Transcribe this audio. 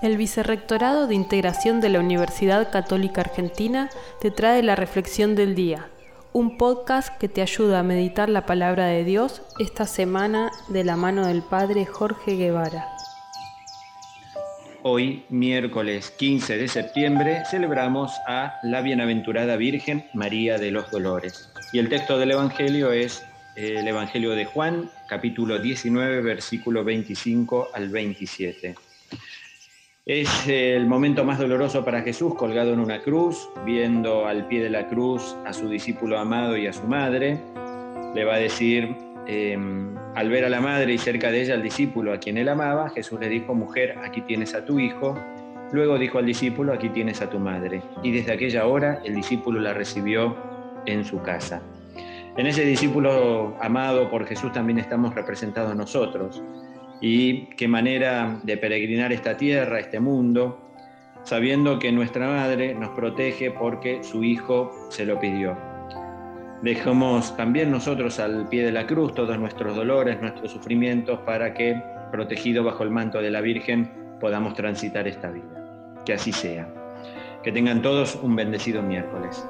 El Vicerrectorado de Integración de la Universidad Católica Argentina te trae la Reflexión del Día, un podcast que te ayuda a meditar la palabra de Dios esta semana de la mano del Padre Jorge Guevara. Hoy, miércoles 15 de septiembre, celebramos a la Bienaventurada Virgen María de los Dolores. Y el texto del Evangelio es eh, el Evangelio de Juan, capítulo 19, versículo 25 al 27. Es el momento más doloroso para Jesús colgado en una cruz, viendo al pie de la cruz a su discípulo amado y a su madre. Le va a decir, em, al ver a la madre y cerca de ella al discípulo a quien él amaba, Jesús le dijo, mujer, aquí tienes a tu hijo. Luego dijo al discípulo, aquí tienes a tu madre. Y desde aquella hora el discípulo la recibió en su casa. En ese discípulo amado por Jesús también estamos representados nosotros y qué manera de peregrinar esta tierra, este mundo, sabiendo que nuestra Madre nos protege porque su Hijo se lo pidió. Dejemos también nosotros al pie de la cruz todos nuestros dolores, nuestros sufrimientos, para que, protegido bajo el manto de la Virgen, podamos transitar esta vida. Que así sea. Que tengan todos un bendecido miércoles.